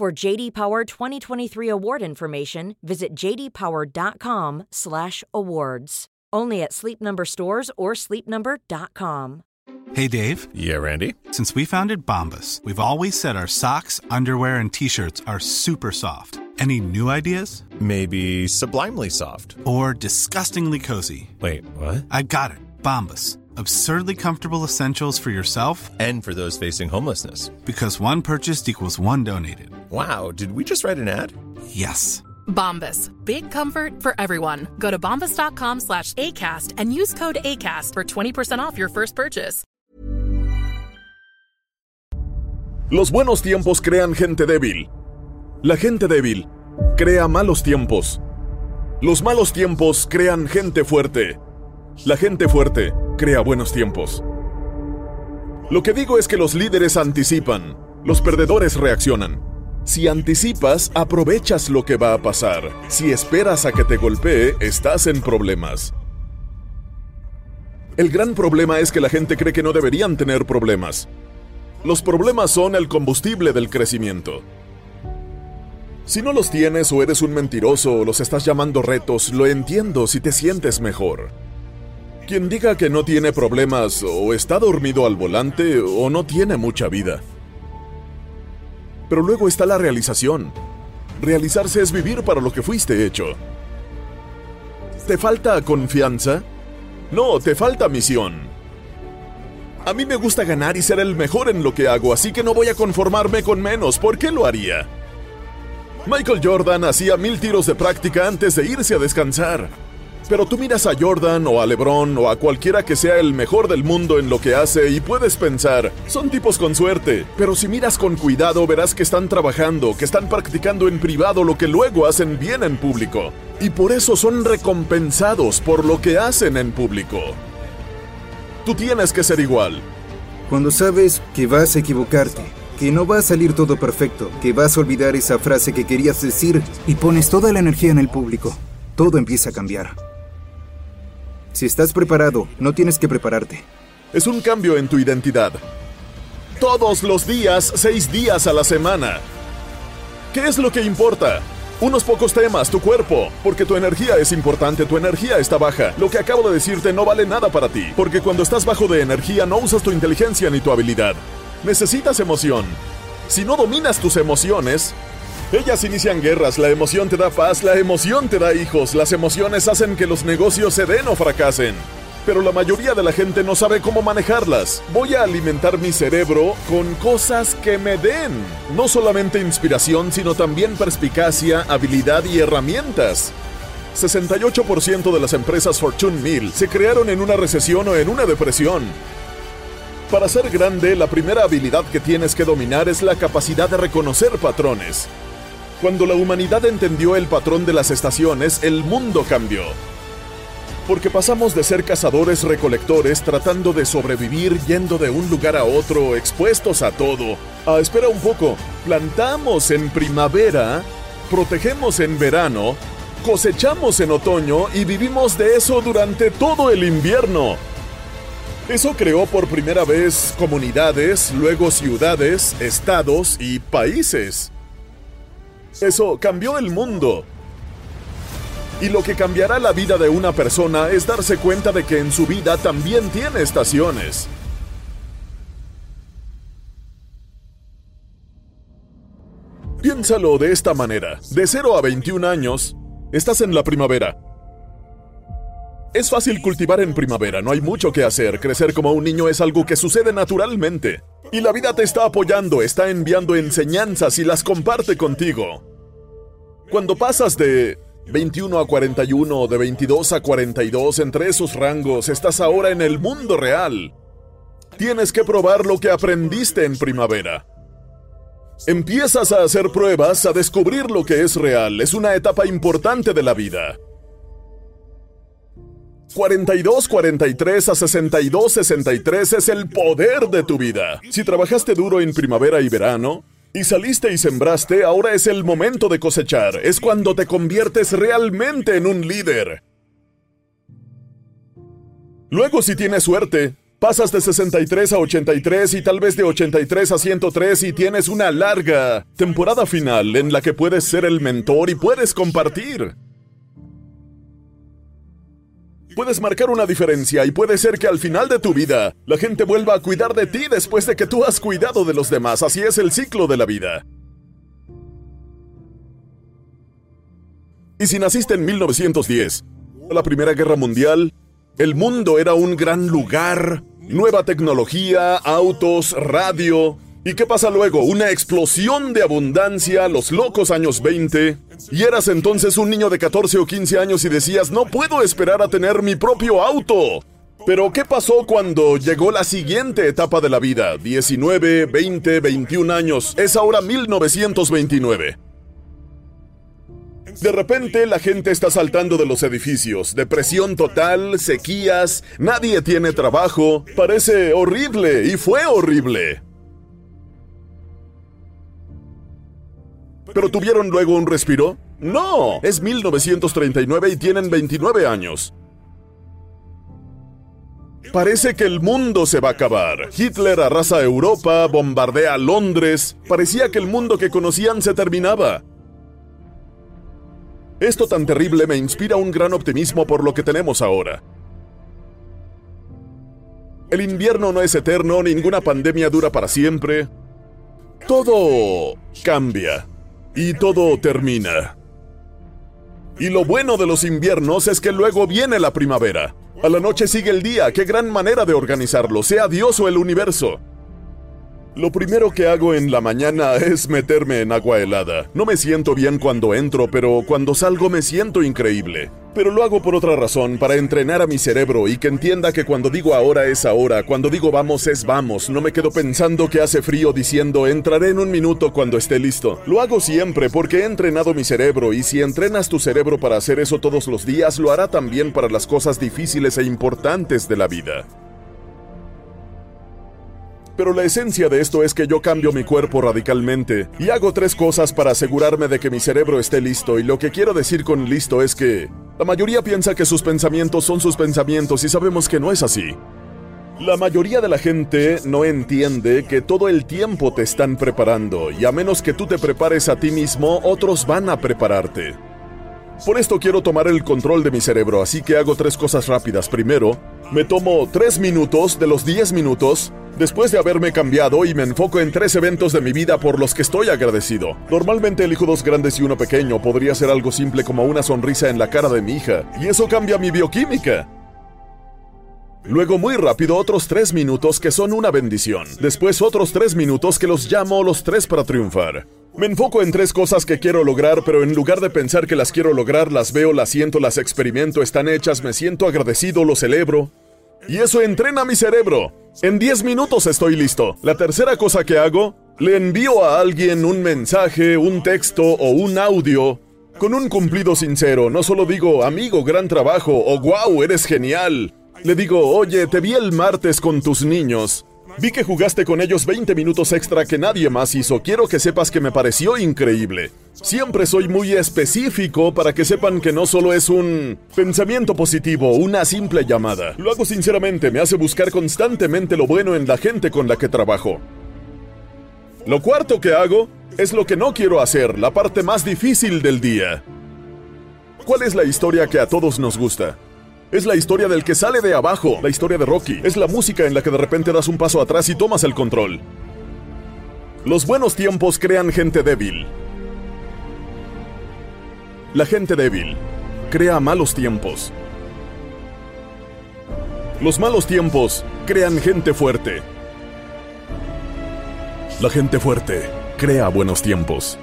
For JD Power 2023 award information, visit jdpower.com/awards. Only at Sleep Number stores or sleepnumber.com. Hey Dave. Yeah, Randy. Since we founded Bombus, we've always said our socks, underwear, and t-shirts are super soft. Any new ideas? Maybe sublimely soft. Or disgustingly cozy. Wait, what? I got it. Bombus. Absurdly comfortable essentials for yourself And for those facing homelessness. because one purchased equals one donated. Wow, did we just write an ad? Yes. Bombas. Big comfort for everyone. Go to bombas.com slash ACAST and use code ACAST for 20% off your first purchase. Los buenos tiempos crean gente débil. La gente débil crea malos tiempos. Los malos tiempos crean gente fuerte. La gente fuerte crea buenos tiempos. Lo que digo es que los líderes anticipan, los perdedores reaccionan. Si anticipas, aprovechas lo que va a pasar. Si esperas a que te golpee, estás en problemas. El gran problema es que la gente cree que no deberían tener problemas. Los problemas son el combustible del crecimiento. Si no los tienes o eres un mentiroso o los estás llamando retos, lo entiendo si te sientes mejor. Quien diga que no tiene problemas o está dormido al volante o no tiene mucha vida. Pero luego está la realización. Realizarse es vivir para lo que fuiste hecho. ¿Te falta confianza? No, te falta misión. A mí me gusta ganar y ser el mejor en lo que hago, así que no voy a conformarme con menos. ¿Por qué lo haría? Michael Jordan hacía mil tiros de práctica antes de irse a descansar. Pero tú miras a Jordan o a LeBron o a cualquiera que sea el mejor del mundo en lo que hace y puedes pensar, son tipos con suerte, pero si miras con cuidado verás que están trabajando, que están practicando en privado lo que luego hacen bien en público. Y por eso son recompensados por lo que hacen en público. Tú tienes que ser igual. Cuando sabes que vas a equivocarte, que no va a salir todo perfecto, que vas a olvidar esa frase que querías decir y pones toda la energía en el público, todo empieza a cambiar. Si estás preparado, no tienes que prepararte. Es un cambio en tu identidad. Todos los días, seis días a la semana. ¿Qué es lo que importa? Unos pocos temas, tu cuerpo, porque tu energía es importante, tu energía está baja. Lo que acabo de decirte no vale nada para ti, porque cuando estás bajo de energía no usas tu inteligencia ni tu habilidad. Necesitas emoción. Si no dominas tus emociones, ellas inician guerras, la emoción te da paz, la emoción te da hijos, las emociones hacen que los negocios se den o fracasen. Pero la mayoría de la gente no sabe cómo manejarlas. Voy a alimentar mi cerebro con cosas que me den. No solamente inspiración, sino también perspicacia, habilidad y herramientas. 68% de las empresas Fortune 1000 se crearon en una recesión o en una depresión. Para ser grande, la primera habilidad que tienes que dominar es la capacidad de reconocer patrones. Cuando la humanidad entendió el patrón de las estaciones, el mundo cambió. Porque pasamos de ser cazadores recolectores tratando de sobrevivir yendo de un lugar a otro, expuestos a todo, a espera un poco, plantamos en primavera, protegemos en verano, cosechamos en otoño y vivimos de eso durante todo el invierno. Eso creó por primera vez comunidades, luego ciudades, estados y países. Eso cambió el mundo. Y lo que cambiará la vida de una persona es darse cuenta de que en su vida también tiene estaciones. Piénsalo de esta manera. De 0 a 21 años, estás en la primavera. Es fácil cultivar en primavera, no hay mucho que hacer. Crecer como un niño es algo que sucede naturalmente. Y la vida te está apoyando, está enviando enseñanzas y las comparte contigo. Cuando pasas de 21 a 41 o de 22 a 42, entre esos rangos, estás ahora en el mundo real. Tienes que probar lo que aprendiste en primavera. Empiezas a hacer pruebas, a descubrir lo que es real. Es una etapa importante de la vida. 42, 43 a 62, 63 es el poder de tu vida. Si trabajaste duro en primavera y verano, y saliste y sembraste, ahora es el momento de cosechar. Es cuando te conviertes realmente en un líder. Luego, si tienes suerte, pasas de 63 a 83 y tal vez de 83 a 103 y tienes una larga temporada final en la que puedes ser el mentor y puedes compartir. Puedes marcar una diferencia y puede ser que al final de tu vida la gente vuelva a cuidar de ti después de que tú has cuidado de los demás. Así es el ciclo de la vida. Y si naciste en 1910, la Primera Guerra Mundial, el mundo era un gran lugar, nueva tecnología, autos, radio. ¿Y qué pasa luego? Una explosión de abundancia, los locos años 20. Y eras entonces un niño de 14 o 15 años y decías, no puedo esperar a tener mi propio auto. Pero ¿qué pasó cuando llegó la siguiente etapa de la vida? 19, 20, 21 años. Es ahora 1929. De repente la gente está saltando de los edificios. Depresión total, sequías, nadie tiene trabajo. Parece horrible y fue horrible. ¿Pero tuvieron luego un respiro? No, es 1939 y tienen 29 años. Parece que el mundo se va a acabar. Hitler arrasa Europa, bombardea Londres. Parecía que el mundo que conocían se terminaba. Esto tan terrible me inspira un gran optimismo por lo que tenemos ahora. El invierno no es eterno, ninguna pandemia dura para siempre. Todo cambia y todo termina. Y lo bueno de los inviernos es que luego viene la primavera. A la noche sigue el día, qué gran manera de organizarlo, sea Dios o el universo. Lo primero que hago en la mañana es meterme en agua helada. No me siento bien cuando entro, pero cuando salgo me siento increíble. Pero lo hago por otra razón, para entrenar a mi cerebro y que entienda que cuando digo ahora es ahora, cuando digo vamos es vamos, no me quedo pensando que hace frío diciendo entraré en un minuto cuando esté listo. Lo hago siempre porque he entrenado mi cerebro y si entrenas tu cerebro para hacer eso todos los días, lo hará también para las cosas difíciles e importantes de la vida. Pero la esencia de esto es que yo cambio mi cuerpo radicalmente y hago tres cosas para asegurarme de que mi cerebro esté listo. Y lo que quiero decir con listo es que la mayoría piensa que sus pensamientos son sus pensamientos y sabemos que no es así. La mayoría de la gente no entiende que todo el tiempo te están preparando y a menos que tú te prepares a ti mismo, otros van a prepararte. Por esto quiero tomar el control de mi cerebro, así que hago tres cosas rápidas. Primero, me tomo tres minutos de los diez minutos después de haberme cambiado y me enfoco en tres eventos de mi vida por los que estoy agradecido. Normalmente elijo dos grandes y uno pequeño, podría ser algo simple como una sonrisa en la cara de mi hija, y eso cambia mi bioquímica. Luego muy rápido otros tres minutos que son una bendición. Después otros tres minutos que los llamo los tres para triunfar. Me enfoco en tres cosas que quiero lograr, pero en lugar de pensar que las quiero lograr, las veo, las siento, las experimento, están hechas, me siento agradecido, lo celebro. Y eso entrena mi cerebro. En 10 minutos estoy listo. La tercera cosa que hago, le envío a alguien un mensaje, un texto o un audio con un cumplido sincero. No solo digo, amigo, gran trabajo o wow, eres genial. Le digo, oye, te vi el martes con tus niños. Vi que jugaste con ellos 20 minutos extra que nadie más hizo. Quiero que sepas que me pareció increíble. Siempre soy muy específico para que sepan que no solo es un pensamiento positivo, una simple llamada. Lo hago sinceramente, me hace buscar constantemente lo bueno en la gente con la que trabajo. Lo cuarto que hago es lo que no quiero hacer, la parte más difícil del día. ¿Cuál es la historia que a todos nos gusta? Es la historia del que sale de abajo, la historia de Rocky. Es la música en la que de repente das un paso atrás y tomas el control. Los buenos tiempos crean gente débil. La gente débil crea malos tiempos. Los malos tiempos crean gente fuerte. La gente fuerte crea buenos tiempos.